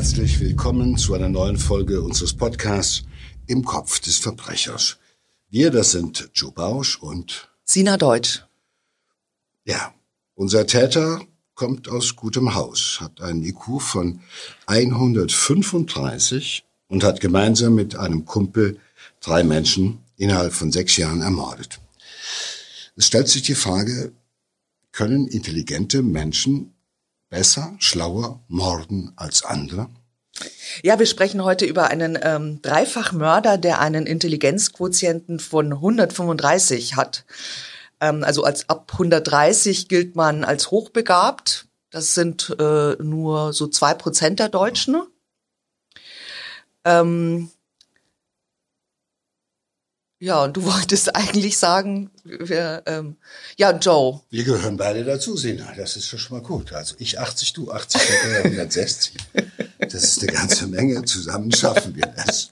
herzlich willkommen zu einer neuen Folge unseres Podcasts Im Kopf des Verbrechers. Wir, das sind Joe Bausch und Sina Deutsch. Ja, unser Täter kommt aus gutem Haus, hat einen IQ von 135 und hat gemeinsam mit einem Kumpel drei Menschen innerhalb von sechs Jahren ermordet. Es stellt sich die Frage, können intelligente Menschen besser, schlauer morden als andere? Ja, wir sprechen heute über einen ähm, Dreifachmörder, der einen Intelligenzquotienten von 135 hat. Ähm, also als ab 130 gilt man als hochbegabt. Das sind äh, nur so zwei Prozent der Deutschen. Ähm, ja, und du wolltest eigentlich sagen, wir, ähm, ja, Joe. Wir gehören beide dazu, Sina. Das ist schon mal gut. Also ich 80, du 80, 160. Das ist eine ganze Menge. Zusammen schaffen wir das.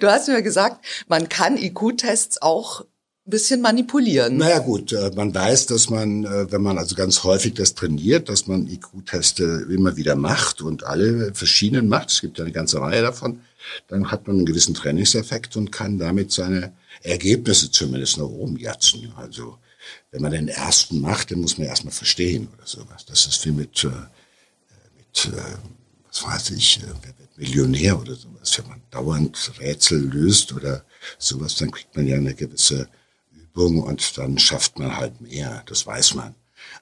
Du hast mir gesagt, man kann IQ-Tests auch bisschen manipulieren. Naja gut, äh, man weiß, dass man, äh, wenn man also ganz häufig das trainiert, dass man IQ-Teste immer wieder macht und alle verschiedenen macht. Es gibt ja eine ganze Reihe davon dann hat man einen gewissen Trainingseffekt und kann damit seine Ergebnisse zumindest nach oben jatzen. Also wenn man den ersten macht, dann muss man erstmal verstehen oder sowas. Das ist wie mit, äh, mit was weiß ich, äh, Millionär oder sowas. Wenn man dauernd Rätsel löst oder sowas, dann kriegt man ja eine gewisse Übung und dann schafft man halt mehr. Das weiß man.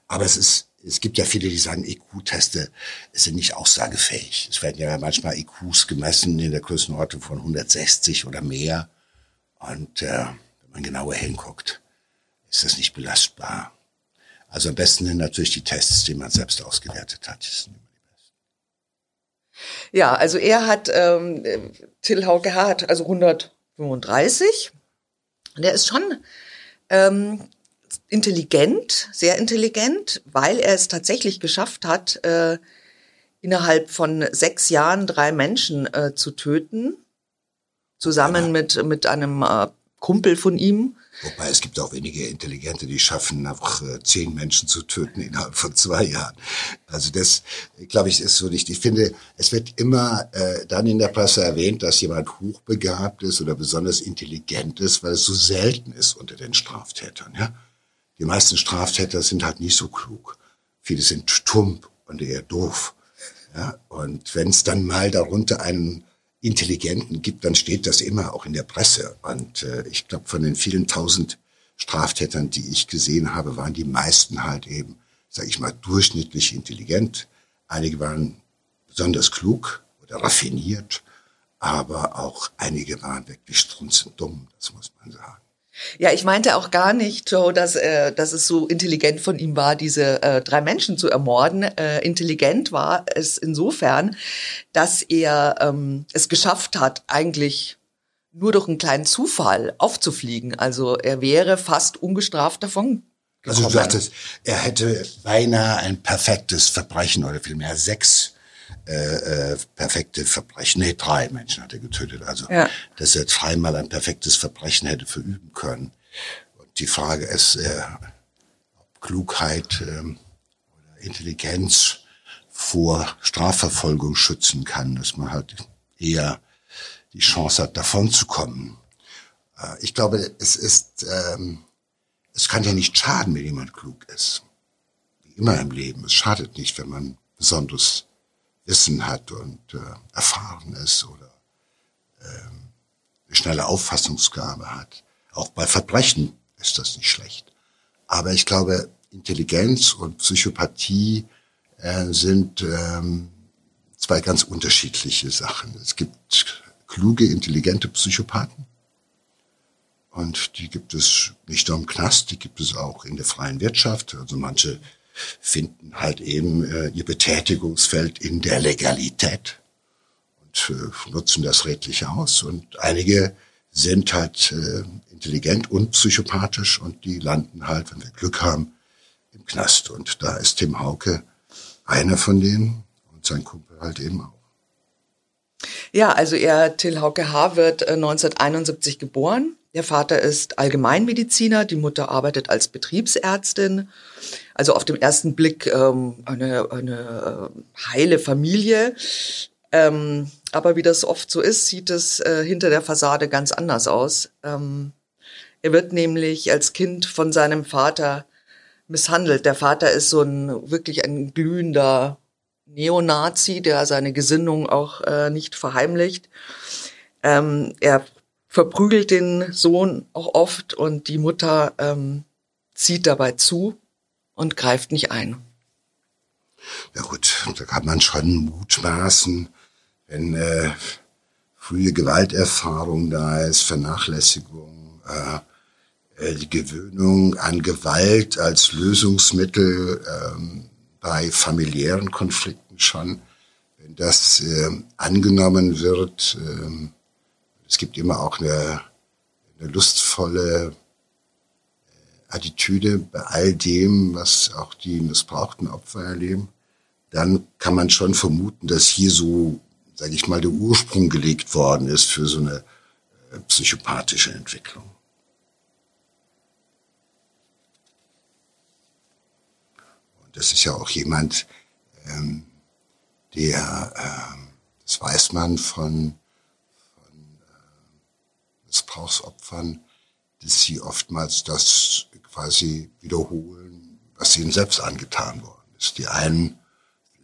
Aber es ist es gibt ja viele, die sagen, IQ-Teste sind nicht aussagefähig. Es werden ja manchmal IQs gemessen in der Größenordnung von 160 oder mehr. Und äh, wenn man genauer hinguckt, ist das nicht belastbar. Also am besten sind natürlich die Tests, die man selbst ausgewertet hat. Ja, also er hat, ähm, Till Hauke hat also 135. Der ist schon ähm, intelligent, sehr intelligent, weil er es tatsächlich geschafft hat, äh, innerhalb von sechs Jahren drei Menschen äh, zu töten, zusammen ja. mit, mit einem äh, Kumpel von ihm. Wobei es gibt auch wenige Intelligente, die schaffen, einfach äh, zehn Menschen zu töten innerhalb von zwei Jahren. Also das, glaube ich, ist so nicht. Ich finde, es wird immer äh, dann in der Presse erwähnt, dass jemand hochbegabt ist oder besonders intelligent ist, weil es so selten ist unter den Straftätern. Ja, die meisten Straftäter sind halt nicht so klug. Viele sind tump und eher doof. Ja, und wenn es dann mal darunter einen Intelligenten gibt, dann steht das immer auch in der Presse. Und äh, ich glaube, von den vielen tausend Straftätern, die ich gesehen habe, waren die meisten halt eben, sage ich mal, durchschnittlich intelligent. Einige waren besonders klug oder raffiniert, aber auch einige waren wirklich strunzend dumm, das muss man sagen. Ja, ich meinte auch gar nicht, Joe, dass, äh, dass es so intelligent von ihm war, diese äh, drei Menschen zu ermorden. Äh, intelligent war es insofern, dass er ähm, es geschafft hat, eigentlich nur durch einen kleinen Zufall aufzufliegen. Also er wäre fast ungestraft davon. Gekommen. Also du sagtest, er hätte beinahe ein perfektes Verbrechen oder vielmehr sechs äh, äh, perfekte Verbrechen. Nee, drei Menschen hat er getötet. Also, ja. dass er dreimal ein perfektes Verbrechen hätte verüben können. Und die Frage ist, äh, ob Klugheit äh, oder Intelligenz vor Strafverfolgung schützen kann, dass man halt eher die Chance hat, davon zu kommen. Äh, ich glaube, es ist, ähm, es kann ja nicht schaden, wenn jemand klug ist. Wie immer im Leben. Es schadet nicht, wenn man besonders Wissen hat und äh, erfahren ist oder ähm, eine schnelle Auffassungsgabe hat. Auch bei Verbrechen ist das nicht schlecht. Aber ich glaube, Intelligenz und Psychopathie äh, sind ähm, zwei ganz unterschiedliche Sachen. Es gibt kluge, intelligente Psychopathen. Und die gibt es nicht nur im Knast, die gibt es auch in der freien Wirtschaft. Also manche finden halt eben äh, ihr Betätigungsfeld in der Legalität und äh, nutzen das redlich aus. Und einige sind halt äh, intelligent und psychopathisch und die landen halt, wenn wir Glück haben, im Knast. Und da ist Tim Hauke einer von denen und sein Kumpel halt eben auch. Ja, also er, Till Hauke H., wird 1971 äh, geboren. Der Vater ist Allgemeinmediziner, die Mutter arbeitet als Betriebsärztin. Also auf dem ersten Blick ähm, eine, eine äh, heile Familie. Ähm, aber wie das oft so ist, sieht es äh, hinter der Fassade ganz anders aus. Ähm, er wird nämlich als Kind von seinem Vater misshandelt. Der Vater ist so ein wirklich ein glühender Neonazi, der seine Gesinnung auch äh, nicht verheimlicht. Ähm, er verprügelt den Sohn auch oft und die Mutter ähm, zieht dabei zu und greift nicht ein. Ja gut, da kann man schon mutmaßen, wenn äh, frühe Gewalterfahrung da ist, Vernachlässigung, äh, äh, die Gewöhnung an Gewalt als Lösungsmittel ähm, bei familiären Konflikten schon, wenn das äh, angenommen wird, äh, es gibt immer auch eine, eine lustvolle Attitüde bei all dem, was auch die missbrauchten Opfer erleben, dann kann man schon vermuten, dass hier so, sage ich mal, der Ursprung gelegt worden ist für so eine äh, psychopathische Entwicklung. Und das ist ja auch jemand, ähm, der, ähm, das weiß man von, von äh, Missbrauchsopfern, dass sie oftmals das quasi wiederholen, was ihnen selbst angetan worden ist. Die einen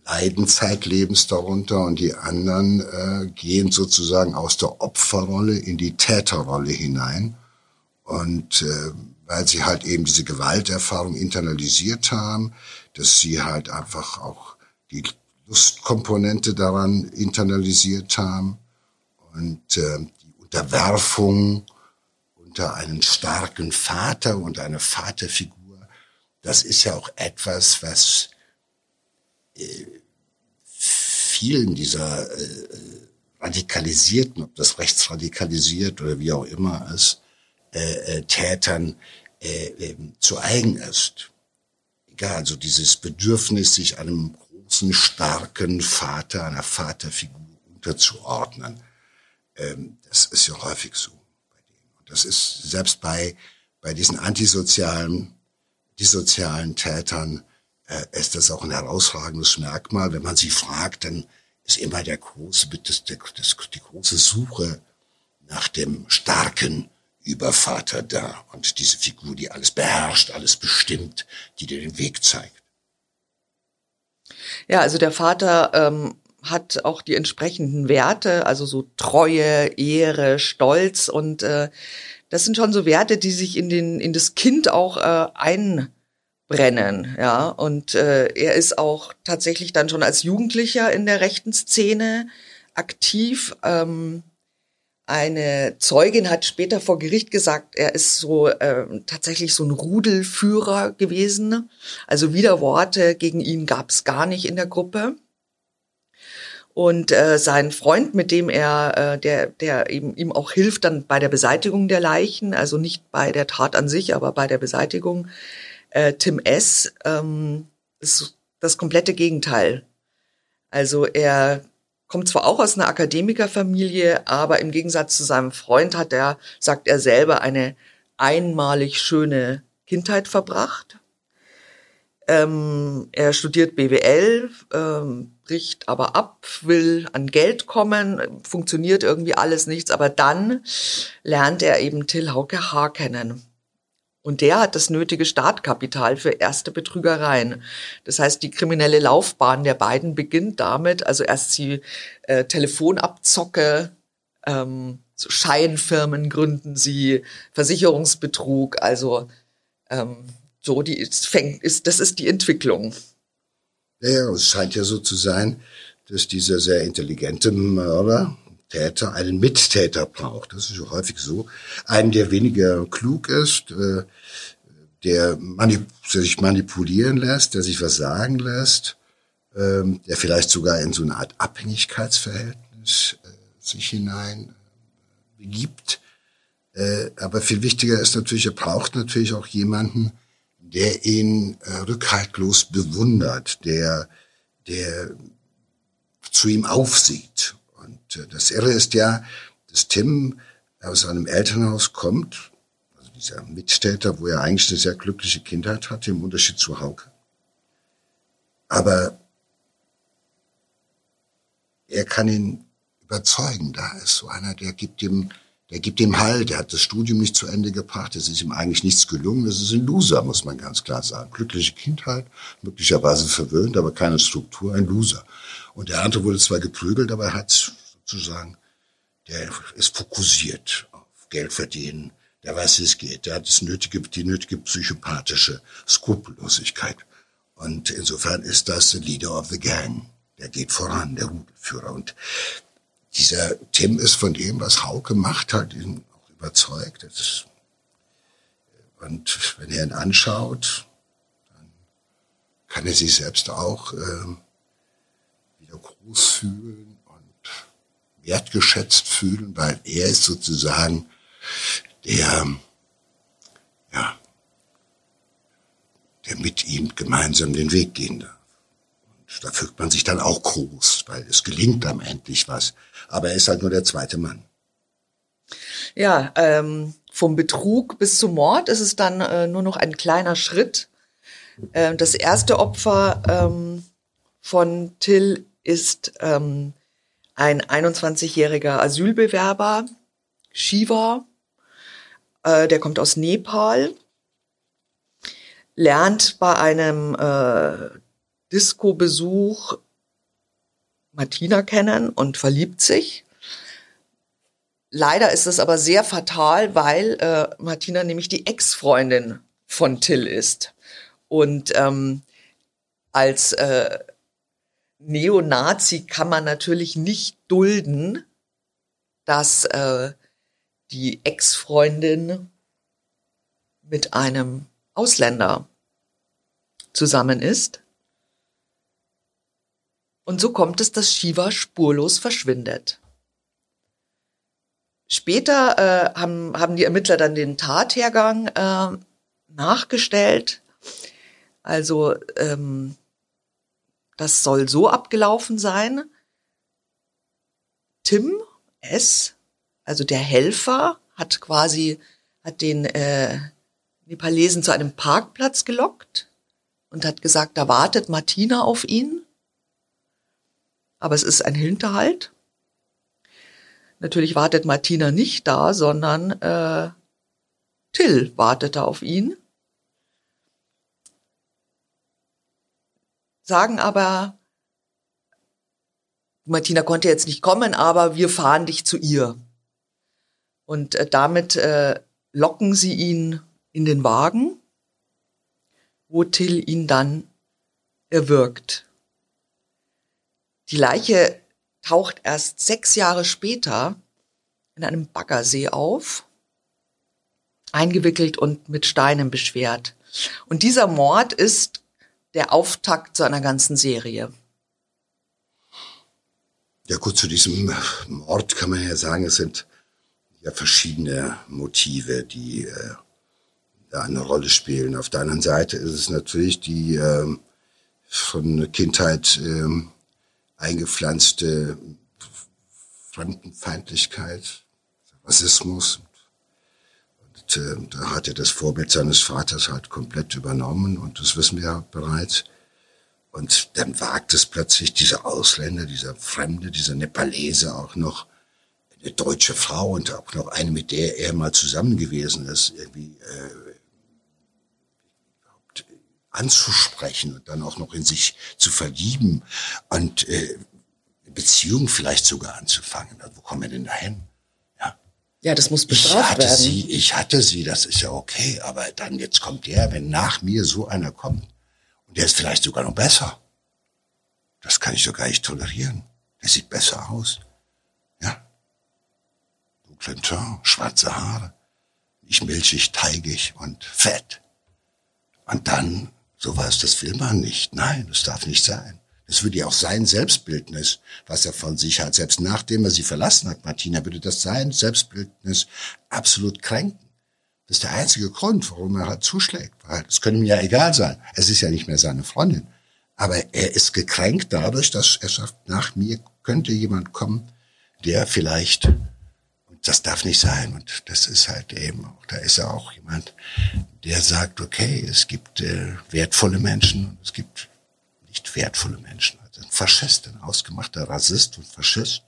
leiden zeitlebens darunter und die anderen äh, gehen sozusagen aus der Opferrolle in die Täterrolle hinein. Und äh, weil sie halt eben diese Gewalterfahrung internalisiert haben, dass sie halt einfach auch die Lustkomponente daran internalisiert haben und äh, die Unterwerfung unter einen starken Vater und eine Vaterfigur, das ist ja auch etwas, was äh, vielen dieser äh, radikalisierten, ob das rechtsradikalisiert oder wie auch immer ist, äh, Tätern äh, äh, zu eigen ist. Egal, also dieses Bedürfnis, sich einem großen, starken Vater, einer Vaterfigur unterzuordnen, ähm, das ist ja häufig so. Das ist selbst bei, bei diesen antisozialen, dissozialen Tätern äh, ist das auch ein herausragendes Merkmal. Wenn man sie fragt, dann ist immer der große, das, das, die große Suche nach dem starken Übervater da und diese Figur, die alles beherrscht, alles bestimmt, die dir den Weg zeigt. Ja, also der Vater ähm, hat auch die entsprechenden Werte, also so Treue, Ehre, Stolz und äh, das sind schon so Werte, die sich in den in das Kind auch äh, einbrennen, ja. Und äh, er ist auch tatsächlich dann schon als Jugendlicher in der rechten Szene aktiv. Ähm, eine Zeugin hat später vor Gericht gesagt, er ist so äh, tatsächlich so ein Rudelführer gewesen. Also Widerworte gegen ihn gab es gar nicht in der Gruppe. Und äh, sein Freund, mit dem er, äh, der, der eben ihm auch hilft dann bei der Beseitigung der Leichen, also nicht bei der Tat an sich, aber bei der Beseitigung, äh, Tim S., ähm, ist das komplette Gegenteil. Also er kommt zwar auch aus einer Akademikerfamilie, aber im Gegensatz zu seinem Freund hat er, sagt er selber, eine einmalig schöne Kindheit verbracht. Ähm, er studiert BWL, ähm, bricht aber ab, will an Geld kommen, funktioniert irgendwie alles nichts, aber dann lernt er eben Till Hauke Haar kennen. Und der hat das nötige Startkapital für erste Betrügereien. Das heißt, die kriminelle Laufbahn der beiden beginnt damit, also erst sie äh, Telefonabzocke, ähm, so Scheinfirmen gründen sie, Versicherungsbetrug, also ähm, so die ist, fängt, ist, das ist die Entwicklung. Ja, es scheint ja so zu sein, dass dieser sehr intelligente Mörder, Täter, einen Mittäter braucht. Das ist häufig so. Einen, der weniger klug ist, äh, der, manip der sich manipulieren lässt, der sich was sagen lässt, ähm, der vielleicht sogar in so eine Art Abhängigkeitsverhältnis äh, sich hinein äh, begibt. aber viel wichtiger ist natürlich, er braucht natürlich auch jemanden, der ihn äh, rückhaltlos bewundert, der, der zu ihm aufsieht. Und äh, das Irre ist ja, dass Tim aus einem Elternhaus kommt, also dieser Mittäter, wo er eigentlich eine sehr glückliche Kindheit hatte, im Unterschied zu Hauke. aber er kann ihn überzeugen. Da ist so einer, der gibt ihm, der gibt ihm Halt. Der hat das Studium nicht zu Ende gebracht. Es ist ihm eigentlich nichts gelungen. Das ist ein Loser, muss man ganz klar sagen. Glückliche Kindheit, möglicherweise verwöhnt, aber keine Struktur, ein Loser. Und der andere wurde zwar geprügelt, aber er hat sozusagen, der ist fokussiert auf Geld verdienen. Der weiß, wie es geht. Der hat das nötige, die nötige psychopathische Skrupellosigkeit. Und insofern ist das the Leader of the Gang. Der geht voran, der Rudelführer. Und dieser Tim ist von dem, was Hauke macht, halt ihn auch überzeugt. Ist, und wenn er ihn anschaut, dann kann er sich selbst auch äh, wieder groß fühlen und wertgeschätzt fühlen, weil er ist sozusagen der, ja, der mit ihm gemeinsam den Weg gehen darf. Da fühlt man sich dann auch groß, weil es gelingt am endlich was. Aber er ist halt nur der zweite Mann. Ja, ähm, vom Betrug bis zum Mord ist es dann äh, nur noch ein kleiner Schritt. Äh, das erste Opfer ähm, von Till ist ähm, ein 21-jähriger Asylbewerber, Shiva. Äh, der kommt aus Nepal lernt bei einem äh, Disco-Besuch Martina kennen und verliebt sich. Leider ist es aber sehr fatal, weil äh, Martina nämlich die Ex-Freundin von Till ist. Und ähm, als äh, Neonazi kann man natürlich nicht dulden, dass äh, die Ex-Freundin mit einem Ausländer zusammen ist. Und so kommt es, dass Shiva spurlos verschwindet. Später äh, haben, haben die Ermittler dann den Tathergang äh, nachgestellt. Also ähm, das soll so abgelaufen sein. Tim S., also der Helfer, hat quasi hat den äh, Nepalesen zu einem Parkplatz gelockt und hat gesagt, da wartet Martina auf ihn. Aber es ist ein Hinterhalt. Natürlich wartet Martina nicht da, sondern äh, Till wartet da auf ihn. Sagen aber, Martina konnte jetzt nicht kommen, aber wir fahren dich zu ihr. Und äh, damit äh, locken sie ihn in den Wagen, wo Till ihn dann erwürgt. Die Leiche taucht erst sechs Jahre später in einem Baggersee auf, eingewickelt und mit Steinen beschwert. Und dieser Mord ist der Auftakt zu einer ganzen Serie. Ja gut, zu diesem Mord kann man ja sagen, es sind ja verschiedene Motive, die äh, eine Rolle spielen. Auf der anderen Seite ist es natürlich die ähm, von Kindheit ähm, eingepflanzte Fremdenfeindlichkeit, Rassismus. Und äh, da hat er das Vorbild seines Vaters halt komplett übernommen und das wissen wir ja bereits. Und dann wagt es plötzlich dieser Ausländer, dieser Fremde, dieser Nepalese auch noch eine deutsche Frau und auch noch eine, mit der er mal zusammen gewesen ist, irgendwie äh, anzusprechen und dann auch noch in sich zu verlieben und äh, Beziehung vielleicht sogar anzufangen. Wo kommen wir denn dahin? Ja, ja das muss bestraft ich hatte werden. Sie, ich hatte sie, das ist ja okay, aber dann jetzt kommt der, wenn nach mir so einer kommt und der ist vielleicht sogar noch besser. Das kann ich doch gar nicht tolerieren. Der sieht besser aus. Ja. Dunklen Teint, schwarze Haare, nicht milchig, teigig und fett. Und dann Sowas, das will man nicht. Nein, das darf nicht sein. Das würde ja auch sein Selbstbildnis, was er von sich hat. Selbst nachdem er sie verlassen hat, Martina, würde das sein Selbstbildnis absolut kränken. Das ist der einzige Grund, warum er halt zuschlägt. Es könnte ihm ja egal sein. Es ist ja nicht mehr seine Freundin. Aber er ist gekränkt dadurch, dass er sagt, nach mir könnte jemand kommen, der vielleicht das darf nicht sein. Und das ist halt eben auch, da ist ja auch jemand, der sagt, okay, es gibt äh, wertvolle Menschen und es gibt nicht wertvolle Menschen. Also ein Faschist, ein ausgemachter Rassist und Faschist.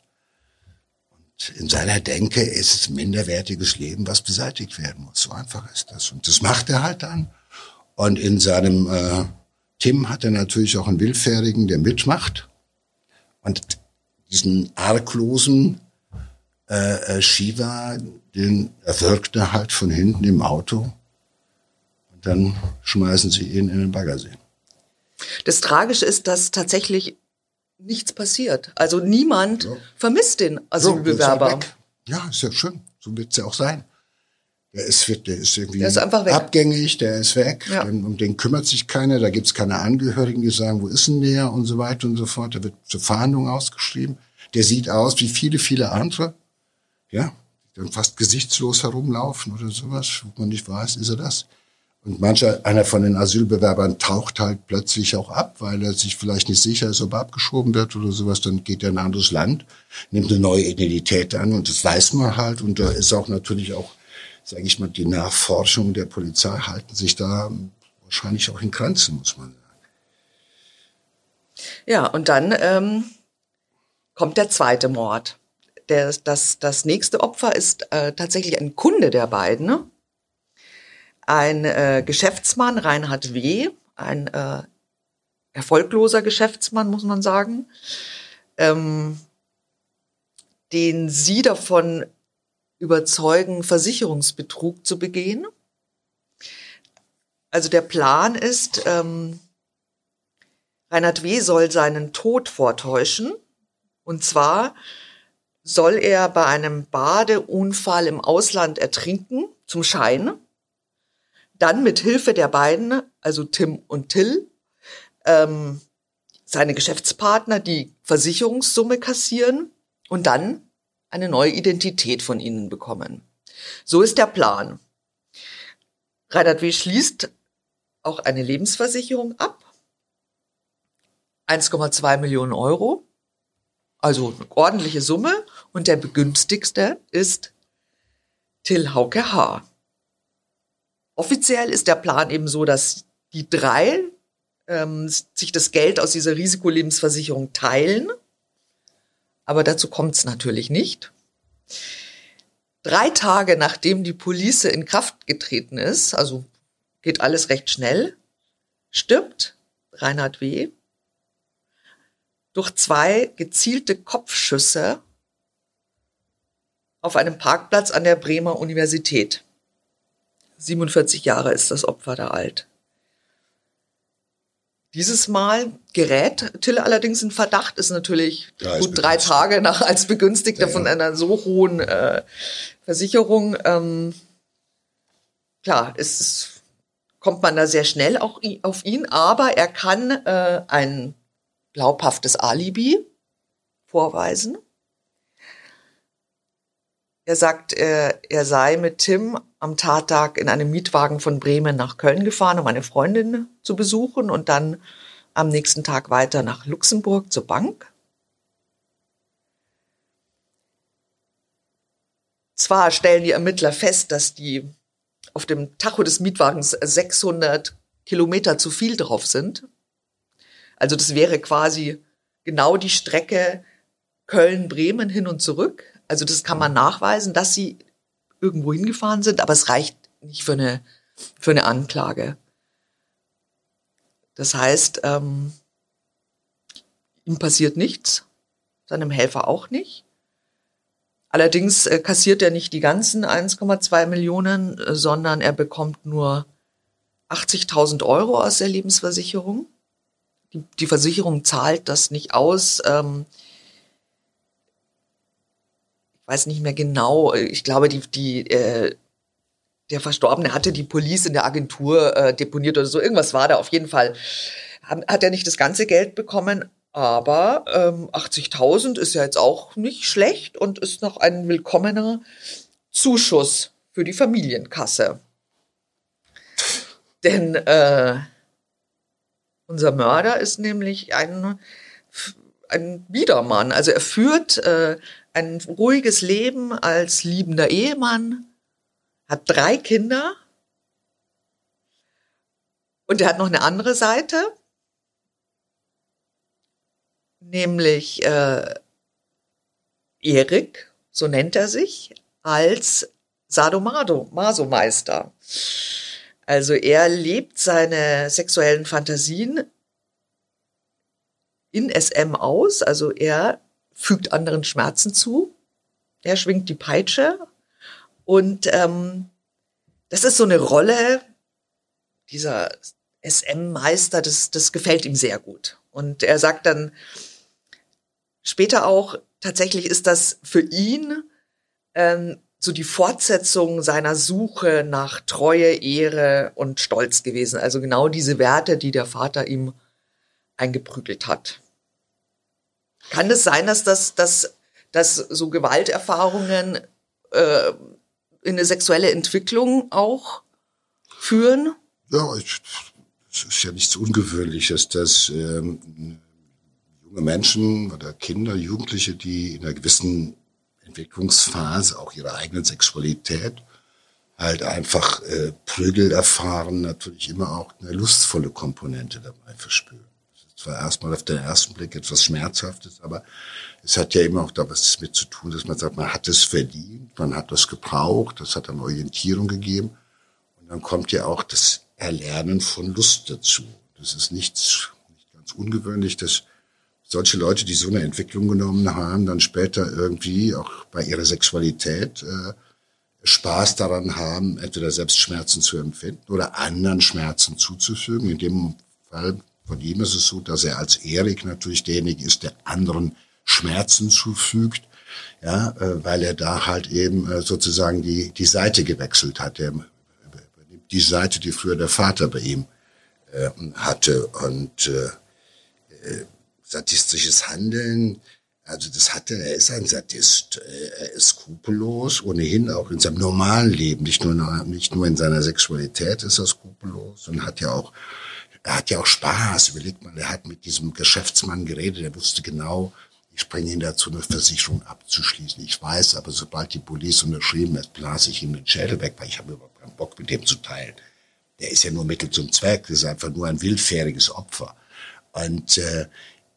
Und in seiner Denke ist es minderwertiges Leben, was beseitigt werden muss. So einfach ist das. Und das macht er halt dann. Und in seinem äh, Tim hat er natürlich auch einen Willfährigen, der mitmacht. Und diesen arglosen äh, äh, Shiva, den erwürgt er halt von hinten im Auto. Und dann schmeißen sie ihn in den Baggersee. Das Tragische ist, dass tatsächlich nichts passiert. Also niemand ja. vermisst den Asylbewerber. Ja, ja, ist ja schön. So wird es ja auch sein. Der ist, der ist irgendwie der ist abgängig, der ist weg. Ja. Um den kümmert sich keiner. Da gibt's keine Angehörigen, die sagen, wo ist denn der und so weiter und so fort. Der wird zur Fahndung ausgeschrieben. Der sieht aus wie viele, viele andere. Ja, dann fast gesichtslos herumlaufen oder sowas, wo man nicht weiß, ist er das. Und mancher, einer von den Asylbewerbern taucht halt plötzlich auch ab, weil er sich vielleicht nicht sicher ist, ob er abgeschoben wird oder sowas. Dann geht er in ein anderes Land, nimmt eine neue Identität an und das weiß man halt. Und da ist auch natürlich auch, sage ich mal, die Nachforschung der Polizei halten sich da wahrscheinlich auch in Grenzen, muss man sagen. Ja, und dann ähm, kommt der zweite Mord. Der, das, das nächste Opfer ist äh, tatsächlich ein Kunde der beiden. Ne? ein äh, Geschäftsmann, Reinhard W., ein äh, erfolgloser Geschäftsmann, muss man sagen, ähm, den sie davon überzeugen, Versicherungsbetrug zu begehen. Also der Plan ist, ähm, Reinhard W. soll seinen Tod vortäuschen. Und zwar soll er bei einem Badeunfall im Ausland ertrinken, zum Schein dann mit Hilfe der beiden, also Tim und Till, ähm, seine Geschäftspartner die Versicherungssumme kassieren und dann eine neue Identität von ihnen bekommen. So ist der Plan. Reinhard W. schließt auch eine Lebensversicherung ab. 1,2 Millionen Euro. Also eine ordentliche Summe. Und der begünstigste ist Till Hauke H. Offiziell ist der Plan eben so, dass die drei ähm, sich das Geld aus dieser Risikolebensversicherung teilen. Aber dazu kommt es natürlich nicht. Drei Tage nachdem die Police in Kraft getreten ist, also geht alles recht schnell, stirbt Reinhard W. durch zwei gezielte Kopfschüsse auf einem Parkplatz an der Bremer Universität. 47 Jahre ist das Opfer da alt. Dieses Mal gerät Tille allerdings in Verdacht, ist natürlich ja, gut drei Tage nach als Begünstigter ja, ja. von einer so hohen äh, Versicherung. Ähm, klar, es kommt man da sehr schnell auch auf ihn, aber er kann äh, ein glaubhaftes Alibi vorweisen. Er sagt, er, er sei mit Tim am Tattag in einem Mietwagen von Bremen nach Köln gefahren, um eine Freundin zu besuchen und dann am nächsten Tag weiter nach Luxemburg zur Bank. Zwar stellen die Ermittler fest, dass die auf dem Tacho des Mietwagens 600 Kilometer zu viel drauf sind. Also das wäre quasi genau die Strecke Köln-Bremen hin und zurück. Also das kann man nachweisen, dass sie irgendwo hingefahren sind, aber es reicht nicht für eine, für eine Anklage. Das heißt, ähm, ihm passiert nichts, seinem Helfer auch nicht. Allerdings äh, kassiert er nicht die ganzen 1,2 Millionen, äh, sondern er bekommt nur 80.000 Euro aus der Lebensversicherung. Die, die, Versicherung zahlt das nicht aus. Ähm, weiß nicht mehr genau, ich glaube, die, die, äh, der Verstorbene hatte die Police in der Agentur äh, deponiert oder so. Irgendwas war da auf jeden Fall. Hat er nicht das ganze Geld bekommen, aber ähm, 80.000 ist ja jetzt auch nicht schlecht und ist noch ein willkommener Zuschuss für die Familienkasse. Denn äh, unser Mörder ist nämlich ein, ein Biedermann. Also er führt äh, ein ruhiges Leben als liebender Ehemann, hat drei Kinder und er hat noch eine andere Seite. nämlich äh, Erik, so nennt er sich, als Sadomaso-Meister. Also er lebt seine sexuellen Fantasien in SM aus, also er fügt anderen Schmerzen zu, er schwingt die Peitsche und ähm, das ist so eine Rolle, dieser SM-Meister, das, das gefällt ihm sehr gut. Und er sagt dann später auch, tatsächlich ist das für ihn ähm, so die Fortsetzung seiner Suche nach Treue, Ehre und Stolz gewesen. Also genau diese Werte, die der Vater ihm eingeprügelt hat. Kann es sein, dass das, dass, dass so Gewalterfahrungen äh, in eine sexuelle Entwicklung auch führen? Ja, es ist ja nichts Ungewöhnliches, dass ähm, junge Menschen oder Kinder, Jugendliche, die in einer gewissen Entwicklungsphase auch ihre eigene Sexualität halt einfach äh, Prügel erfahren, natürlich immer auch eine lustvolle Komponente dabei verspüren. Zwar erstmal auf den ersten Blick etwas Schmerzhaftes, aber es hat ja immer auch da was mit zu tun, dass man sagt, man hat es verdient, man hat das gebraucht, das hat dann Orientierung gegeben. Und dann kommt ja auch das Erlernen von Lust dazu. Das ist nichts, nicht ganz ungewöhnlich, dass solche Leute, die so eine Entwicklung genommen haben, dann später irgendwie auch bei ihrer Sexualität äh, Spaß daran haben, entweder selbst Schmerzen zu empfinden oder anderen Schmerzen zuzufügen. In dem Fall von ihm ist es so, dass er als Erik natürlich derjenige ist, der anderen Schmerzen zufügt, ja, äh, weil er da halt eben äh, sozusagen die die Seite gewechselt hat. Er übernimmt die Seite, die früher der Vater bei ihm äh, hatte. Und äh, äh sadistisches Handeln, also das hat er, er ist ein Sadist, er ist skrupellos, ohnehin auch in seinem normalen Leben, nicht nur, nicht nur in seiner Sexualität ist er skrupellos und hat ja auch, er hat ja auch Spaß, überlegt mal, er hat mit diesem Geschäftsmann geredet, er wusste genau, ich bringe ihn dazu, eine Versicherung abzuschließen. Ich weiß, aber sobald die Police unterschrieben ist, blase ich ihm den Schädel weg, weil ich habe überhaupt keinen Bock, mit dem zu teilen. Der ist ja nur Mittel zum Zweck, das ist einfach nur ein willfähriges Opfer. Und äh,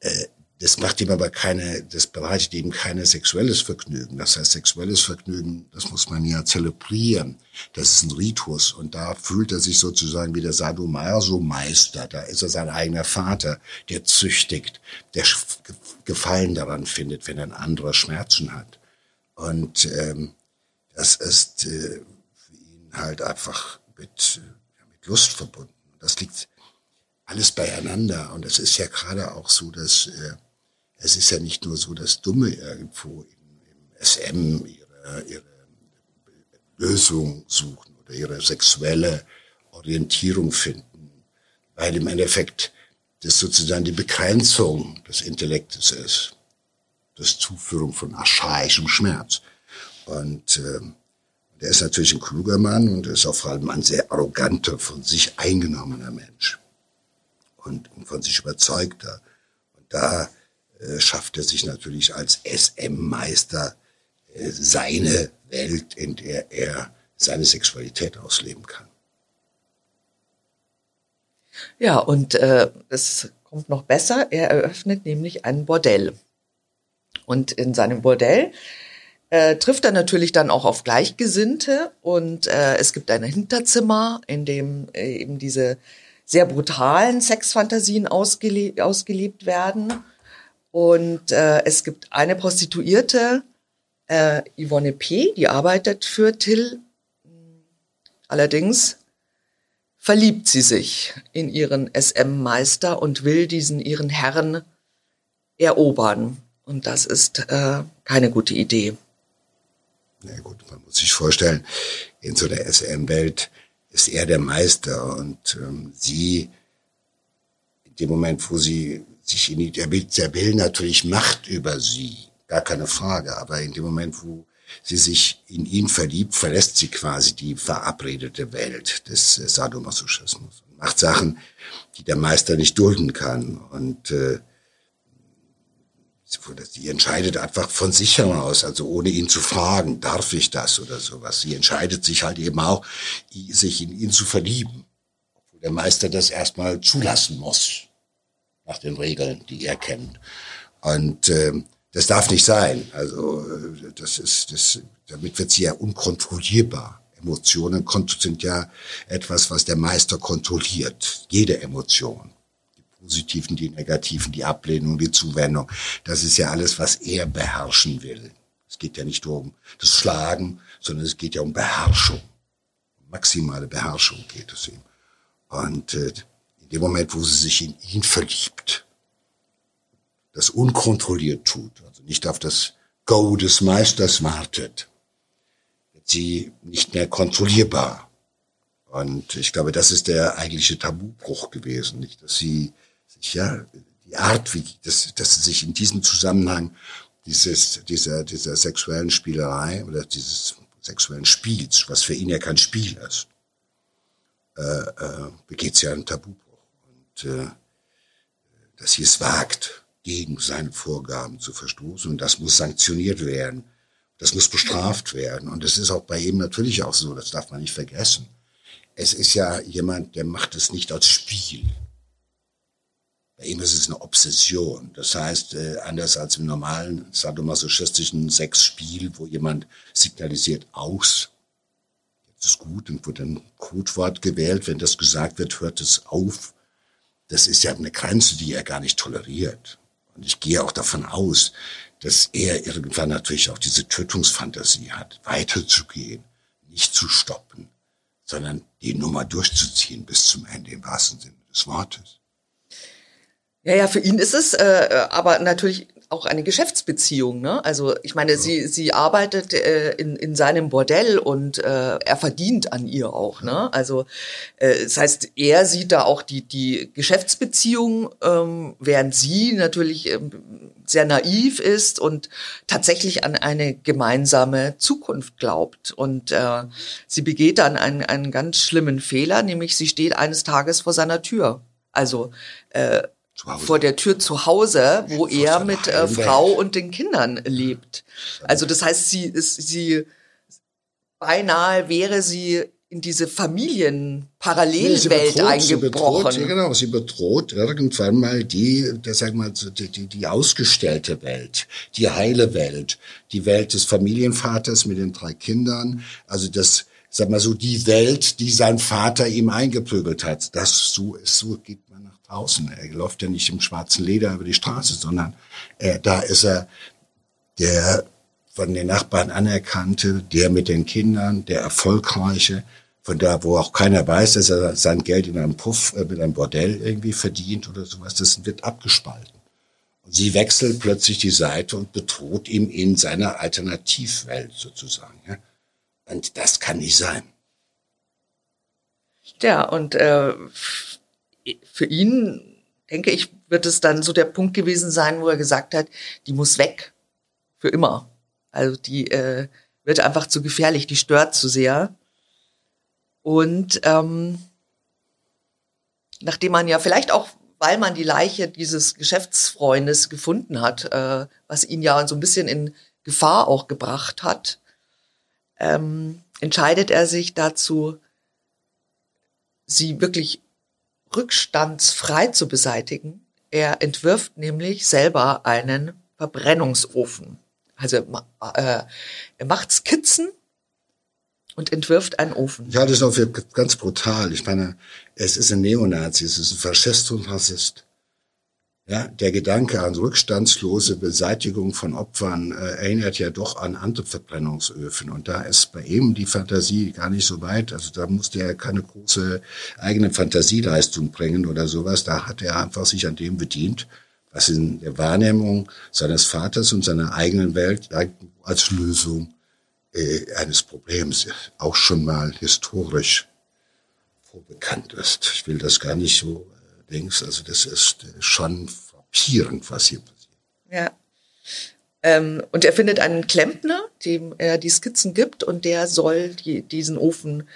äh, das macht ihm aber keine, das bereitet ihm keine sexuelles Vergnügen. Das heißt, sexuelles Vergnügen, das muss man ja zelebrieren. Das ist ein Ritus. Und da fühlt er sich sozusagen wie der Sadomaso-Meister. Da ist er sein eigener Vater, der züchtigt, der Gefallen daran findet, wenn ein anderer Schmerzen hat. Und ähm, das ist äh, für ihn halt einfach mit, mit Lust verbunden. Das liegt alles beieinander. Und es ist ja gerade auch so, dass äh, es ist ja nicht nur so, dass Dumme irgendwo im, SM ihre, ihre Lösung suchen oder ihre sexuelle Orientierung finden, weil im Endeffekt das sozusagen die Begrenzung des Intellektes ist, das Zuführung von archaischem Schmerz. Und äh, der ist natürlich ein kluger Mann und ist auch vor allem ein sehr arroganter, von sich eingenommener Mensch und, und von sich überzeugter. Und da äh, schafft er sich natürlich als SM-Meister äh, seine Welt, in der er seine Sexualität ausleben kann. Ja, und äh, es kommt noch besser. Er eröffnet nämlich ein Bordell. Und in seinem Bordell äh, trifft er natürlich dann auch auf Gleichgesinnte und äh, es gibt ein Hinterzimmer, in dem äh, eben diese sehr brutalen Sexfantasien ausgelie ausgelebt werden. Und äh, es gibt eine Prostituierte, äh, Yvonne P., die arbeitet für Till. Allerdings verliebt sie sich in ihren SM-Meister und will diesen ihren Herrn erobern. Und das ist äh, keine gute Idee. Na gut, man muss sich vorstellen, in so der SM-Welt ist er der Meister und ähm, sie, in dem Moment, wo sie sich in die, der will, will natürlich Macht über sie, gar keine Frage, aber in dem Moment, wo sie sich in ihn verliebt, verlässt sie quasi die verabredete Welt des äh, Sadomasochismus und macht Sachen, die der Meister nicht dulden kann und äh, Sie entscheidet einfach von sich heraus, also ohne ihn zu fragen, darf ich das oder sowas. Sie entscheidet sich halt eben auch, sich in ihn zu verlieben. Obwohl der Meister das erstmal zulassen muss, nach den Regeln, die er kennt. Und äh, das darf nicht sein. Also äh, das ist, das, damit wird sie ja unkontrollierbar. Emotionen sind ja etwas, was der Meister kontrolliert. Jede Emotion. Die positiven, die negativen, die Ablehnung, die Zuwendung. Das ist ja alles, was er beherrschen will. Es geht ja nicht um das Schlagen, sondern es geht ja um Beherrschung. Maximale Beherrschung geht es ihm. Und äh, dem Moment, wo sie sich in ihn verliebt, das unkontrolliert tut, also nicht auf das Go des Meisters wartet, wird sie nicht mehr kontrollierbar. Und ich glaube, das ist der eigentliche Tabubruch gewesen, nicht, dass sie sich ja die Art, wie dass, dass sie sich in diesem Zusammenhang dieses dieser dieser sexuellen Spielerei oder dieses sexuellen Spiels, was für ihn ja kein Spiel ist, äh, äh, begeht sie einen Tabubruch dass sie es wagt, gegen seine Vorgaben zu verstoßen. Und das muss sanktioniert werden. Das muss bestraft werden. Und das ist auch bei ihm natürlich auch so. Das darf man nicht vergessen. Es ist ja jemand, der macht es nicht als Spiel. Bei ihm ist es eine Obsession. Das heißt, äh, anders als im normalen sadomasochistischen Sexspiel, wo jemand signalisiert aus, jetzt ist gut und wird ein Codewort gewählt, wenn das gesagt wird, hört es auf. Das ist ja eine Grenze, die er gar nicht toleriert. Und ich gehe auch davon aus, dass er irgendwann natürlich auch diese Tötungsfantasie hat, weiterzugehen, nicht zu stoppen, sondern die Nummer durchzuziehen bis zum Ende im wahrsten Sinne des Wortes. Ja, ja, für ihn ist es äh, aber natürlich auch eine Geschäftsbeziehung. Ne? Also ich meine, ja. sie sie arbeitet äh, in in seinem Bordell und äh, er verdient an ihr auch. Ne? Also äh, das heißt, er sieht da auch die die Geschäftsbeziehung, ähm, während sie natürlich ähm, sehr naiv ist und tatsächlich an eine gemeinsame Zukunft glaubt. Und äh, sie begeht dann einen einen ganz schlimmen Fehler, nämlich sie steht eines Tages vor seiner Tür. Also äh, vor der Tür zu Hause, wo er mit äh, Frau und den Kindern lebt. Also das heißt, sie ist sie beinahe wäre sie in diese Familienparallelwelt nee, eingebrochen. Sie bedroht, genau, sie bedroht irgendwann mal die, das sag mal, die, die, die ausgestellte Welt, die heile Welt, die Welt des Familienvaters mit den drei Kindern, also das, sag mal so, die Welt, die sein Vater ihm eingeprügelt hat. Das so so geht außen. Er läuft ja nicht im schwarzen Leder über die Straße, sondern äh, da ist er der von den Nachbarn anerkannte, der mit den Kindern, der erfolgreiche, von da, wo auch keiner weiß, dass er sein Geld in einem Puff, äh, mit einem Bordell irgendwie verdient oder sowas, das wird abgespalten. Und sie wechselt plötzlich die Seite und bedroht ihm in seiner Alternativwelt sozusagen. Ja? Und das kann nicht sein. Ja, und äh, für ihn, denke ich, wird es dann so der Punkt gewesen sein, wo er gesagt hat, die muss weg. Für immer. Also die äh, wird einfach zu gefährlich, die stört zu sehr. Und ähm, nachdem man ja vielleicht auch, weil man die Leiche dieses Geschäftsfreundes gefunden hat, äh, was ihn ja so ein bisschen in Gefahr auch gebracht hat, ähm, entscheidet er sich dazu, sie wirklich rückstandsfrei zu beseitigen. Er entwirft nämlich selber einen Verbrennungsofen. Also äh, er macht Skizzen und entwirft einen Ofen. Ich halte es auch für ganz brutal. Ich meine, es ist ein Neonazi, es ist ein Faschist und Rassist. Ja, der Gedanke an rückstandslose Beseitigung von Opfern äh, erinnert ja doch an andere Verbrennungsöfen. Und da ist bei ihm die Fantasie gar nicht so weit. Also da musste er keine große eigene Fantasieleistung bringen oder sowas. Da hat er einfach sich an dem bedient, was in der Wahrnehmung seines Vaters und seiner eigenen Welt als Lösung äh, eines Problems auch schon mal historisch vorbekannt ist. Ich will das gar nicht so links. Also das ist äh, schon frappierend, was hier passiert. Ja. Ähm, und er findet einen Klempner, dem er die Skizzen gibt und der soll die, diesen Ofen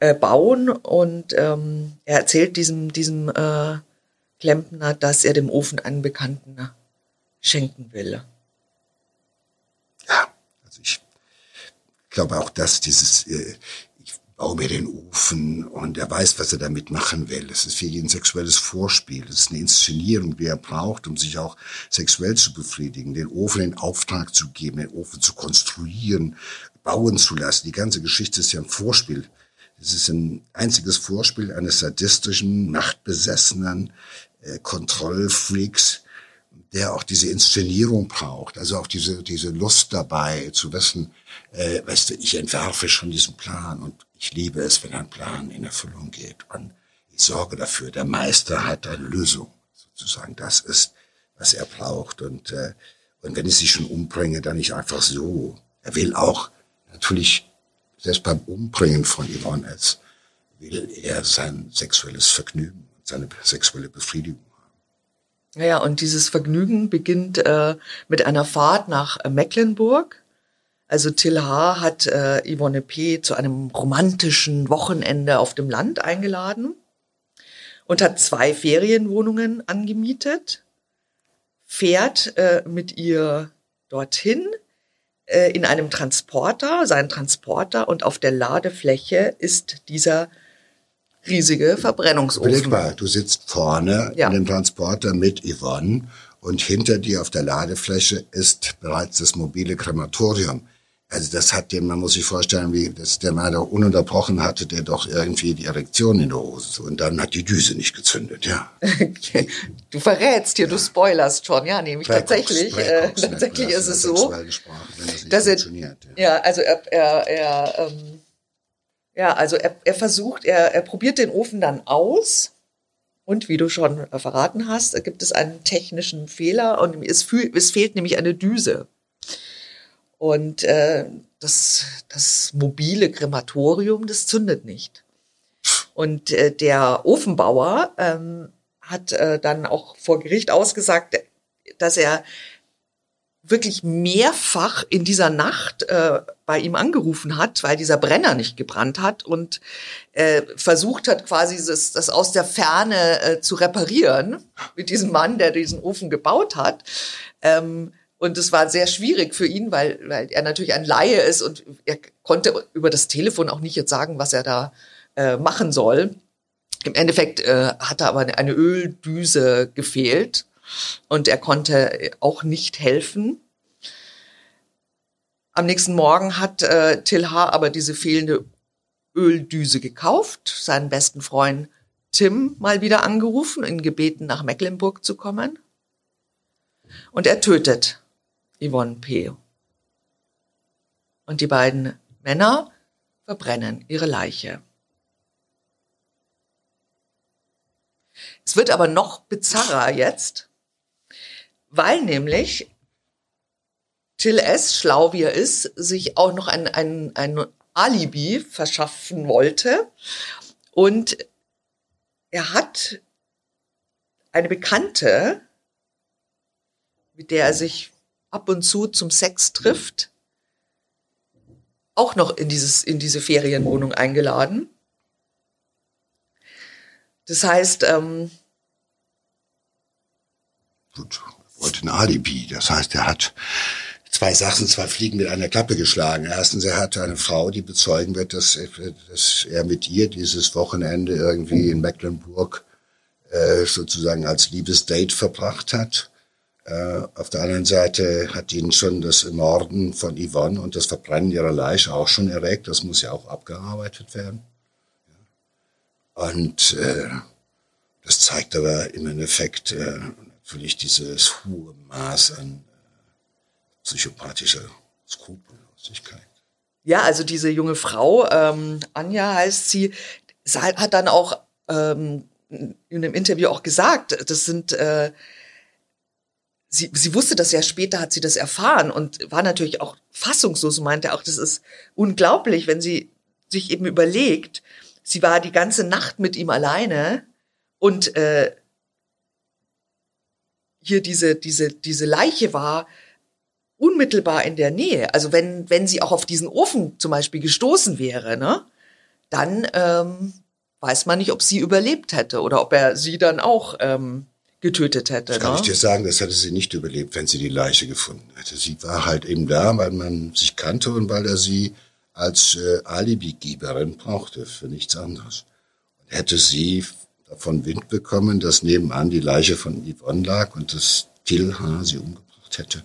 äh, bauen und ähm, er erzählt diesem, diesem äh, Klempner, dass er dem Ofen einen Bekannten schenken will. Ja, also ich glaube auch, dass dieses, äh, bau mir den Ofen und er weiß, was er damit machen will. Es ist für ihn ein sexuelles Vorspiel. Es ist eine Inszenierung, die er braucht, um sich auch sexuell zu befriedigen, den Ofen in Auftrag zu geben, den Ofen zu konstruieren, bauen zu lassen. Die ganze Geschichte ist ja ein Vorspiel. Es ist ein einziges Vorspiel eines sadistischen, machtbesessenen äh, Kontrollfreaks, der auch diese Inszenierung braucht, also auch diese, diese Lust dabei zu wissen, äh, weißt du, ich entwerfe schon diesen Plan und ich liebe es, wenn ein Plan in Erfüllung geht. Und ich sorge dafür, der Meister hat eine Lösung, sozusagen. Das ist, was er braucht. Und, äh, und wenn ich sie schon umbringe, dann nicht einfach so. Er will auch natürlich, selbst beim Umbringen von Yvonne S., will er sein sexuelles Vergnügen, seine sexuelle Befriedigung haben. Ja, und dieses Vergnügen beginnt äh, mit einer Fahrt nach Mecklenburg also Till H. hat äh, Yvonne P. zu einem romantischen Wochenende auf dem Land eingeladen und hat zwei Ferienwohnungen angemietet, fährt äh, mit ihr dorthin äh, in einem Transporter, sein Transporter, und auf der Ladefläche ist dieser riesige Verbrennungsofen. Überleg mal, du sitzt vorne ja. in dem Transporter mit Yvonne und hinter dir auf der Ladefläche ist bereits das mobile Krematorium. Also das hat den, man muss sich vorstellen, wie das der Mann doch ununterbrochen hatte, der doch irgendwie die Erektion in der Hose. Und dann hat die Düse nicht gezündet, ja. du verrätst hier, du spoilerst schon, ja, nämlich Präkox, tatsächlich. Präkox, äh, tatsächlich ist es so, dass er, ja. ja, also er, er, er ähm, ja, also er, er versucht, er, er probiert den Ofen dann aus. Und wie du schon verraten hast, gibt es einen technischen Fehler und es, es fehlt nämlich eine Düse. Und äh, das, das mobile Krematorium, das zündet nicht. Und äh, der Ofenbauer ähm, hat äh, dann auch vor Gericht ausgesagt, dass er wirklich mehrfach in dieser Nacht äh, bei ihm angerufen hat, weil dieser Brenner nicht gebrannt hat und äh, versucht hat, quasi das, das aus der Ferne äh, zu reparieren mit diesem Mann, der diesen Ofen gebaut hat. Ähm, und es war sehr schwierig für ihn, weil, weil er natürlich ein Laie ist und er konnte über das Telefon auch nicht jetzt sagen, was er da äh, machen soll. Im Endeffekt äh, hatte aber eine Öldüse gefehlt und er konnte auch nicht helfen. Am nächsten Morgen hat äh, Till H. aber diese fehlende Öldüse gekauft, seinen besten Freund Tim mal wieder angerufen, ihn gebeten, nach Mecklenburg zu kommen. Und er tötet Yvonne P. Und die beiden Männer verbrennen ihre Leiche. Es wird aber noch bizarrer jetzt, weil nämlich Till S., schlau wie er ist, sich auch noch ein, ein, ein Alibi verschaffen wollte. Und er hat eine Bekannte, mit der er sich ab und zu zum Sex trifft, auch noch in dieses, in diese Ferienwohnung eingeladen. Das heißt, ähm, Gut, wollte ein Alibi. Das heißt, er hat zwei Sachen, zwei Fliegen mit einer Klappe geschlagen. Erstens, er hatte eine Frau, die bezeugen wird, dass, dass er mit ihr dieses Wochenende irgendwie in Mecklenburg äh, sozusagen als Liebesdate verbracht hat. Äh, auf der anderen Seite hat ihn schon das Morden von Yvonne und das Verbrennen ihrer Leiche auch schon erregt. Das muss ja auch abgearbeitet werden. Und äh, das zeigt aber im Endeffekt äh, natürlich dieses hohe Maß an äh, psychopathischer Skrupellosigkeit. Ja, also diese junge Frau, ähm, Anja heißt sie, hat dann auch ähm, in einem Interview auch gesagt, das sind äh, sie, sie wusste das ja später, hat sie das erfahren und war natürlich auch fassungslos und meinte auch, das ist unglaublich, wenn sie sich eben überlegt, sie war die ganze Nacht mit ihm alleine und äh, hier diese, diese, diese Leiche war unmittelbar in der Nähe. Also wenn, wenn sie auch auf diesen Ofen zum Beispiel gestoßen wäre, ne, dann ähm, weiß man nicht, ob sie überlebt hätte oder ob er sie dann auch ähm, getötet hätte. Das kann ne? ich dir sagen, das hätte sie nicht überlebt, wenn sie die Leiche gefunden hätte. Sie war halt eben da, weil man sich kannte und weil er sie als äh, Alibi-Geberin brauchte, für nichts anderes. Und hätte sie davon Wind bekommen, dass nebenan die Leiche von Yvonne lag und das Tilha sie umgebracht hätte,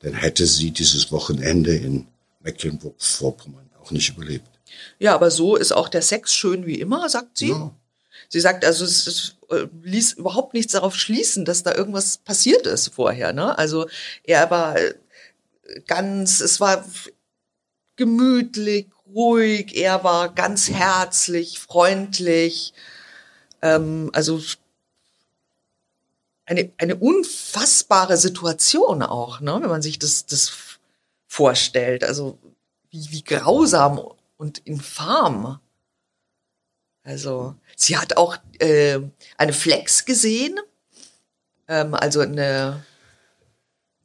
dann hätte sie dieses Wochenende in Mecklenburg-Vorpommern auch nicht überlebt. Ja, aber so ist auch der Sex schön wie immer, sagt sie. Ja. Sie sagt also, es, es äh, ließ überhaupt nichts darauf schließen, dass da irgendwas passiert ist vorher. Ne? Also er war äh, ganz, es war gemütlich, ruhig, er war ganz herzlich, freundlich. Ähm, also eine, eine unfassbare Situation auch, ne? wenn man sich das, das vorstellt. Also wie, wie grausam und infam. Also sie hat auch äh, eine Flex gesehen, ähm, also eine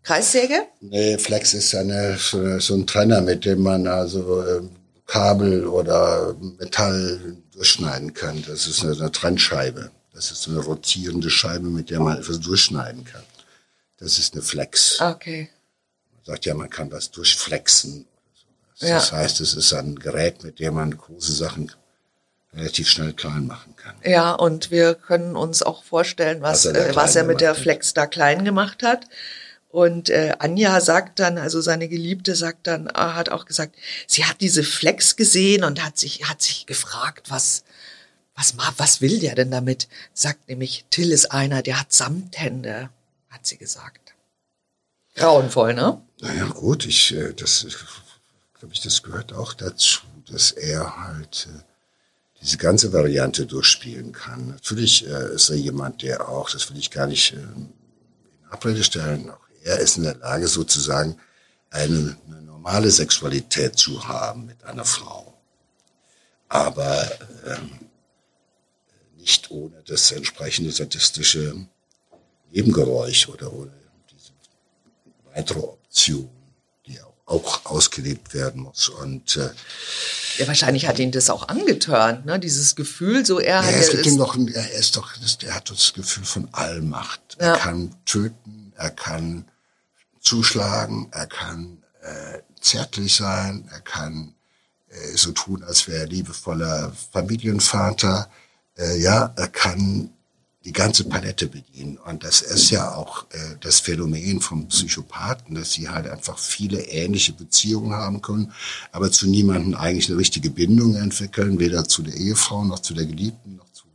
Kreissäge? Nee, Flex ist eine, so, ein Trenner, mit dem man also äh, Kabel oder Metall durchschneiden kann. Das ist eine, eine Trennscheibe. Das ist eine rotierende Scheibe, mit der man etwas durchschneiden kann. Das ist eine Flex. Okay. Man sagt ja, man kann was durchflexen. Ja. Das heißt, es ist ein Gerät, mit dem man große Sachen relativ schnell klein machen kann. Ja, und wir können uns auch vorstellen, was, was er, äh, was er mit der Flex da klein gemacht hat. Und äh, Anja sagt dann, also seine Geliebte sagt dann, äh, hat auch gesagt, sie hat diese Flex gesehen und hat sich hat sich gefragt, was was was will der denn damit? Sagt nämlich, Till ist einer, der hat Samthände, hat sie gesagt. Grauenvoll, ne? Naja, gut, ich äh, das glaube ich, das gehört auch dazu, dass er halt äh, diese ganze Variante durchspielen kann. Natürlich äh, ist er jemand, der auch, das will ich gar nicht äh, in Abrede stellen, auch er ist in der Lage sozusagen eine, eine normale Sexualität zu haben mit einer Frau. Aber ähm, nicht ohne das entsprechende sadistische Nebengeräusch oder ohne diese weitere Option, auch, ausgelebt werden muss. Und äh, ja, wahrscheinlich hat ihn das auch angetörnt, ne? Dieses Gefühl, so er ja, hat. Es gibt ihm doch, er ist doch, er hat das Gefühl von Allmacht. Ja. Er kann töten, er kann zuschlagen, er kann äh, zärtlich sein, er kann äh, so tun, als wäre er liebevoller Familienvater. Äh, ja, er kann die ganze Palette bedienen. Und das ist ja auch äh, das Phänomen von Psychopathen, dass sie halt einfach viele ähnliche Beziehungen haben können, aber zu niemandem eigentlich eine richtige Bindung entwickeln, weder zu der Ehefrau noch zu der Geliebten noch zu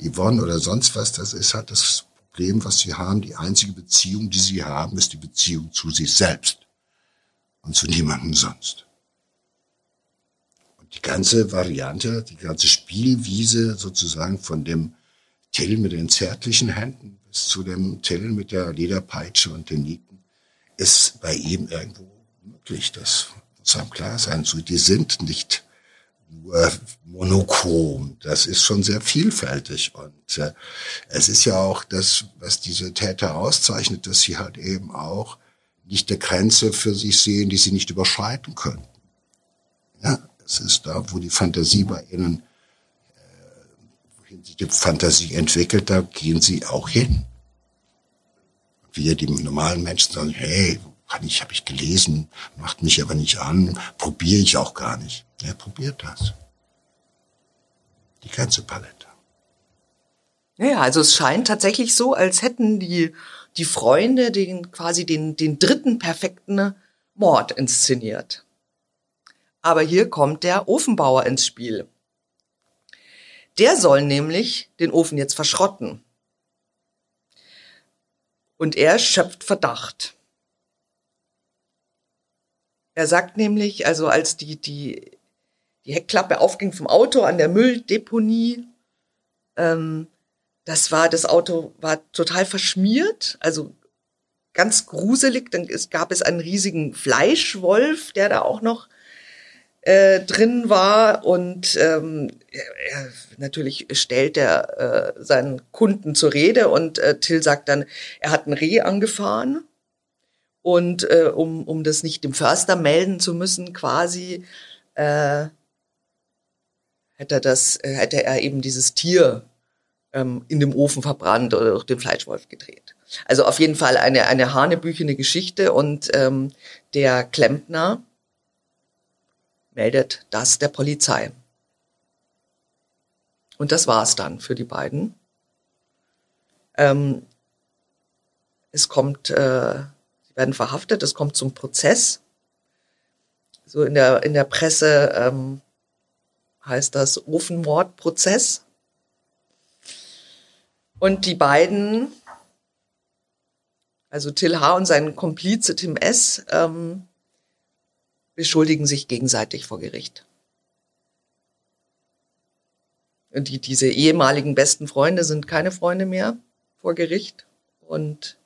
Yvonne oder sonst was. Das ist halt das Problem, was sie haben. Die einzige Beziehung, die sie haben, ist die Beziehung zu sich selbst und zu niemandem sonst. Und die ganze Variante, die ganze Spielwiese sozusagen von dem Till mit den zärtlichen Händen bis zu dem Till mit der Lederpeitsche und den Nieten ist bei ihm irgendwo möglich. Das muss einem klar sein. So, die sind nicht nur monochrom. Das ist schon sehr vielfältig. Und äh, es ist ja auch das, was diese Täter auszeichnet, dass sie halt eben auch nicht der Grenze für sich sehen, die sie nicht überschreiten können. Ja, es ist da, wo die Fantasie bei ihnen sich die Fantasie entwickelt, da gehen sie auch hin. Wir, die normalen Menschen, sagen, hey, kann ich, habe ich gelesen, macht mich aber nicht an, probiere ich auch gar nicht. Er probiert das. Die ganze Palette. Ja, also es scheint tatsächlich so, als hätten die, die Freunde den, quasi den, den dritten perfekten Mord inszeniert. Aber hier kommt der Ofenbauer ins Spiel. Der soll nämlich den Ofen jetzt verschrotten. Und er schöpft Verdacht. Er sagt nämlich, also als die, die, die Heckklappe aufging vom Auto an der Mülldeponie, ähm, das war, das Auto war total verschmiert, also ganz gruselig. Dann gab es einen riesigen Fleischwolf, der da auch noch äh, drin war und ähm, er, natürlich stellt er äh, seinen Kunden zur Rede und äh, Till sagt dann, er hat ein Reh angefahren und äh, um, um das nicht dem Förster melden zu müssen, quasi äh, hätte er das, hätte er eben dieses Tier ähm, in dem Ofen verbrannt oder durch den Fleischwolf gedreht. Also auf jeden Fall eine, eine hanebüchene Geschichte und ähm, der Klempner, meldet das der Polizei. Und das war's dann für die beiden. Ähm, es kommt, äh, sie werden verhaftet, es kommt zum Prozess. So in der, in der Presse ähm, heißt das Ofenmordprozess. Und die beiden, also Till H. und sein Komplize Tim S., ähm, beschuldigen sich gegenseitig vor Gericht. Und die, diese ehemaligen besten Freunde sind keine Freunde mehr vor Gericht. Und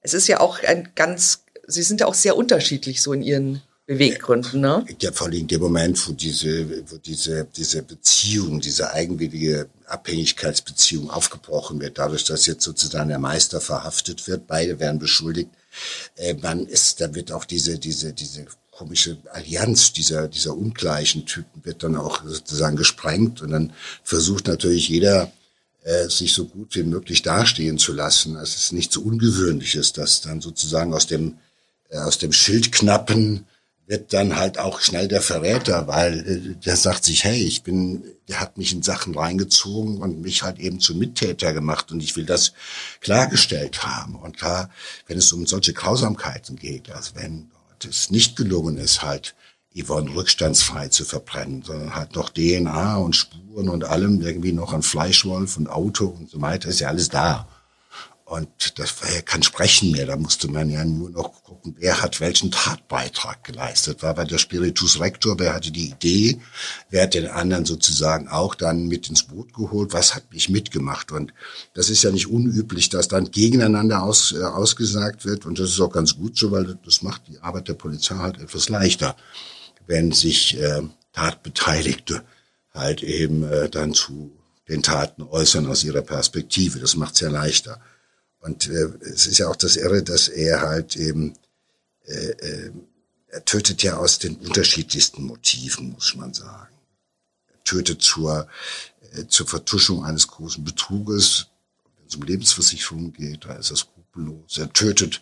es ist ja auch ein ganz, sie sind ja auch sehr unterschiedlich so in ihren Beweggründen, ne? Ja, vor allem in dem Moment, wo diese, wo diese, diese Beziehung, diese eigenwillige Abhängigkeitsbeziehung aufgebrochen wird, dadurch, dass jetzt sozusagen der Meister verhaftet wird, beide werden beschuldigt, äh, man ist, da wird auch diese, diese, diese komische Allianz dieser, dieser ungleichen Typen wird dann auch sozusagen gesprengt und dann versucht natürlich jeder, äh, sich so gut wie möglich dastehen zu lassen. Es ist nichts Ungewöhnliches, dass dann sozusagen aus dem, äh, aus dem Schildknappen wird dann halt auch schnell der Verräter, weil äh, der sagt sich, hey, ich bin, der hat mich in Sachen reingezogen und mich halt eben zum Mittäter gemacht und ich will das klargestellt haben. Und klar, wenn es um solche Grausamkeiten geht, also wenn es nicht gelungen ist, halt Yvonne rückstandsfrei zu verbrennen, sondern halt noch DNA und Spuren und allem irgendwie noch an Fleischwolf und Auto und so weiter, ist ja alles da. Und das war ja kein Sprechen mehr. Da musste man ja nur noch gucken, wer hat welchen Tatbeitrag geleistet. War bei der Spiritus Rector, wer hatte die Idee, wer hat den anderen sozusagen auch dann mit ins Boot geholt, was hat mich mitgemacht. Und das ist ja nicht unüblich, dass dann gegeneinander aus, äh, ausgesagt wird. Und das ist auch ganz gut so, weil das macht die Arbeit der Polizei halt etwas leichter, wenn sich äh, Tatbeteiligte halt eben äh, dann zu den Taten äußern aus ihrer Perspektive. Das macht es ja leichter. Und äh, es ist ja auch das Irre, dass er halt eben, äh, äh, er tötet ja aus den unterschiedlichsten Motiven, muss man sagen. Er tötet zur, äh, zur Vertuschung eines großen Betruges, wenn es um Lebensversicherung geht, da ist er skrupellos. Er tötet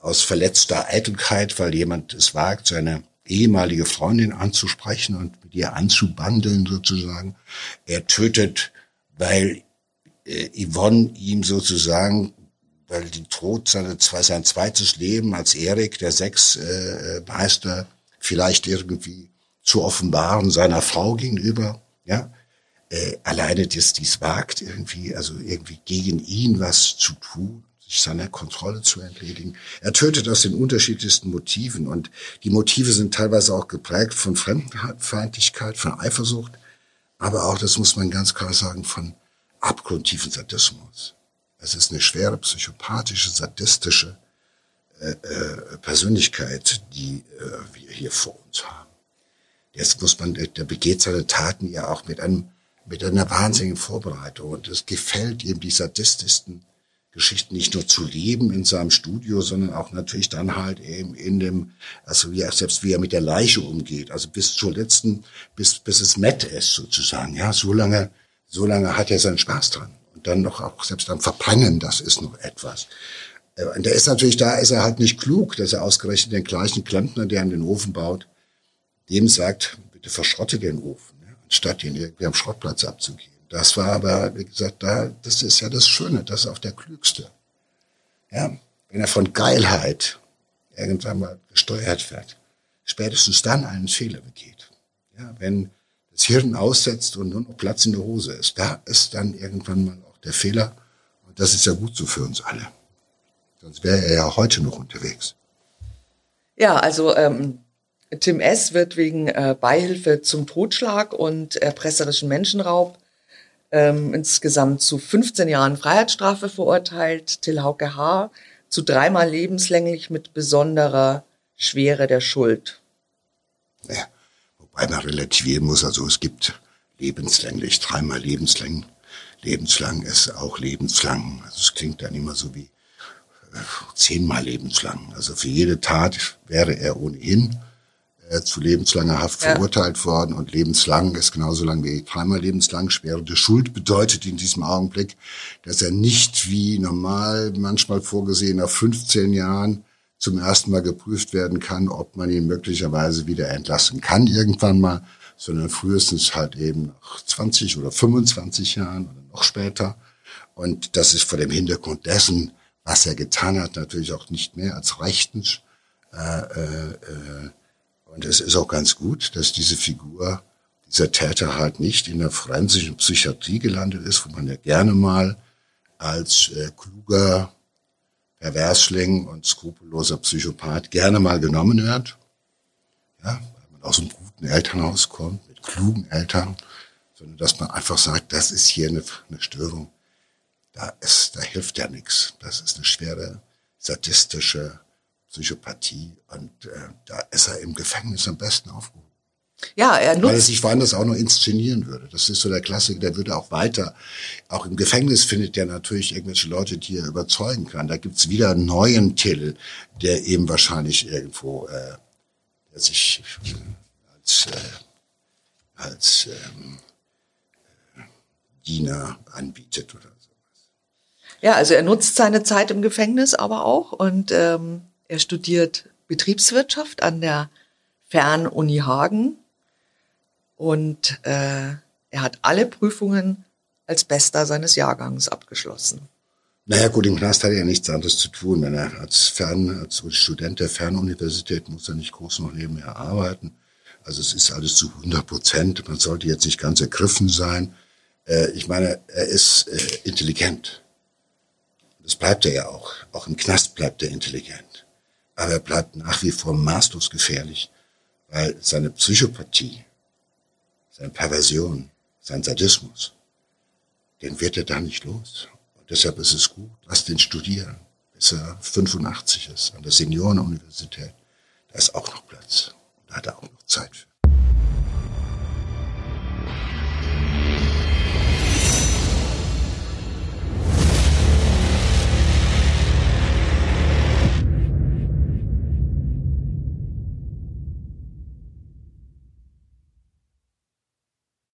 aus verletzter Eitelkeit, weil jemand es wagt, seine ehemalige Freundin anzusprechen und mit ihr anzubandeln sozusagen. Er tötet, weil äh, Yvonne ihm sozusagen, weil die Tod seine, sein zweites Leben als Erik, der Sexmeister, äh, vielleicht irgendwie zu offenbaren seiner Frau gegenüber, ja, äh, alleine dass dies wagt, irgendwie, also irgendwie gegen ihn was zu tun, sich seiner Kontrolle zu entledigen. Er tötet aus den unterschiedlichsten Motiven und die Motive sind teilweise auch geprägt von Fremdenfeindlichkeit, von Eifersucht, aber auch, das muss man ganz klar sagen, von abgrundtiefen Sadismus. Es ist eine schwere psychopathische, sadistische äh, äh, Persönlichkeit, die äh, wir hier vor uns haben. Jetzt muss man, der begeht seine Taten ja auch mit einem mit einer wahnsinnigen Vorbereitung und es gefällt ihm die sadistischsten Geschichten nicht nur zu leben in seinem Studio, sondern auch natürlich dann halt eben in dem, also wie er, selbst wie er mit der Leiche umgeht, also bis zur letzten, bis, bis es nett ist sozusagen, ja, so lange so lange hat er seinen Spaß dran. Und dann noch auch selbst am Verbrennen, das ist noch etwas. Äh, und der ist natürlich da, ist er halt nicht klug, dass er ausgerechnet den gleichen Klempner, der ihm den Ofen baut, dem sagt, bitte verschrotte den Ofen, ne, anstatt ihn irgendwie am Schrottplatz abzugeben. Das war aber, wie gesagt, da, das ist ja das Schöne, das ist auch der Klügste. Ja, wenn er von Geilheit irgendwann mal gesteuert wird, spätestens dann einen Fehler begeht. Ja, wenn das Hirn aussetzt und nur noch Platz in der Hose ist. Da ist dann irgendwann mal der Fehler. Und das ist ja gut so für uns alle. Sonst wäre er ja heute noch unterwegs. Ja, also ähm, Tim S. wird wegen äh, Beihilfe zum Totschlag und erpresserischen Menschenraub ähm, insgesamt zu 15 Jahren Freiheitsstrafe verurteilt. Till Hauke H. zu dreimal lebenslänglich mit besonderer Schwere der Schuld. Ja, weil man relativieren muss. Also es gibt lebenslänglich, dreimal lebenslang. Lebenslang ist auch lebenslang. Also es klingt dann immer so wie äh, zehnmal lebenslang. Also für jede Tat wäre er ohnehin äh, zu lebenslanger Haft ja. verurteilt worden und lebenslang ist genauso lang wie dreimal lebenslang. Schwere Schuld bedeutet in diesem Augenblick, dass er nicht wie normal manchmal vorgesehen nach 15 Jahren zum ersten Mal geprüft werden kann, ob man ihn möglicherweise wieder entlassen kann irgendwann mal, sondern frühestens halt eben nach 20 oder 25 Jahren oder noch später. Und das ist vor dem Hintergrund dessen, was er getan hat, natürlich auch nicht mehr als rechtens. Äh, äh, äh, und es ist auch ganz gut, dass diese Figur, dieser Täter halt nicht in der forensischen Psychiatrie gelandet ist, wo man ja gerne mal als äh, kluger Perversling und skrupelloser Psychopath gerne mal genommen wird. Ja, weil man aus einem guten Elternhaus kommt, mit klugen Eltern, sondern dass man einfach sagt, das ist hier eine, eine Störung. Da ist, da hilft ja nichts. Das ist eine schwere sadistische Psychopathie und äh, da ist er im Gefängnis am besten aufgehoben. Ja, er nutzt. Weil er sich woanders auch noch inszenieren würde. Das ist so der Klassiker, der würde auch weiter. Auch im Gefängnis findet er natürlich irgendwelche Leute, die er überzeugen kann. Da gibt's wieder einen neuen Till, der eben wahrscheinlich irgendwo, äh, der sich als, äh, als ähm, äh, Diener anbietet oder sowas. Ja, also er nutzt seine Zeit im Gefängnis aber auch und ähm, er studiert Betriebswirtschaft an der Fernuni Hagen und äh, er hat alle Prüfungen als Bester seines Jahrgangs abgeschlossen. Naja gut, im Knast hat er ja nichts anderes zu tun. Wenn er als Fern, als Student der Fernuniversität muss er nicht groß noch nebenher arbeiten. Also es ist alles zu 100 Prozent. Man sollte jetzt nicht ganz ergriffen sein. Äh, ich meine, er ist äh, intelligent. Das bleibt er ja auch. Auch im Knast bleibt er intelligent. Aber er bleibt nach wie vor maßlos gefährlich, weil seine Psychopathie, seine Perversion, sein Sadismus, den wird er da nicht los. Und deshalb ist es gut, lass den studieren, bis er 85 ist, an der Seniorenuniversität. Da ist auch noch Platz. Hat er auch noch Zeit für.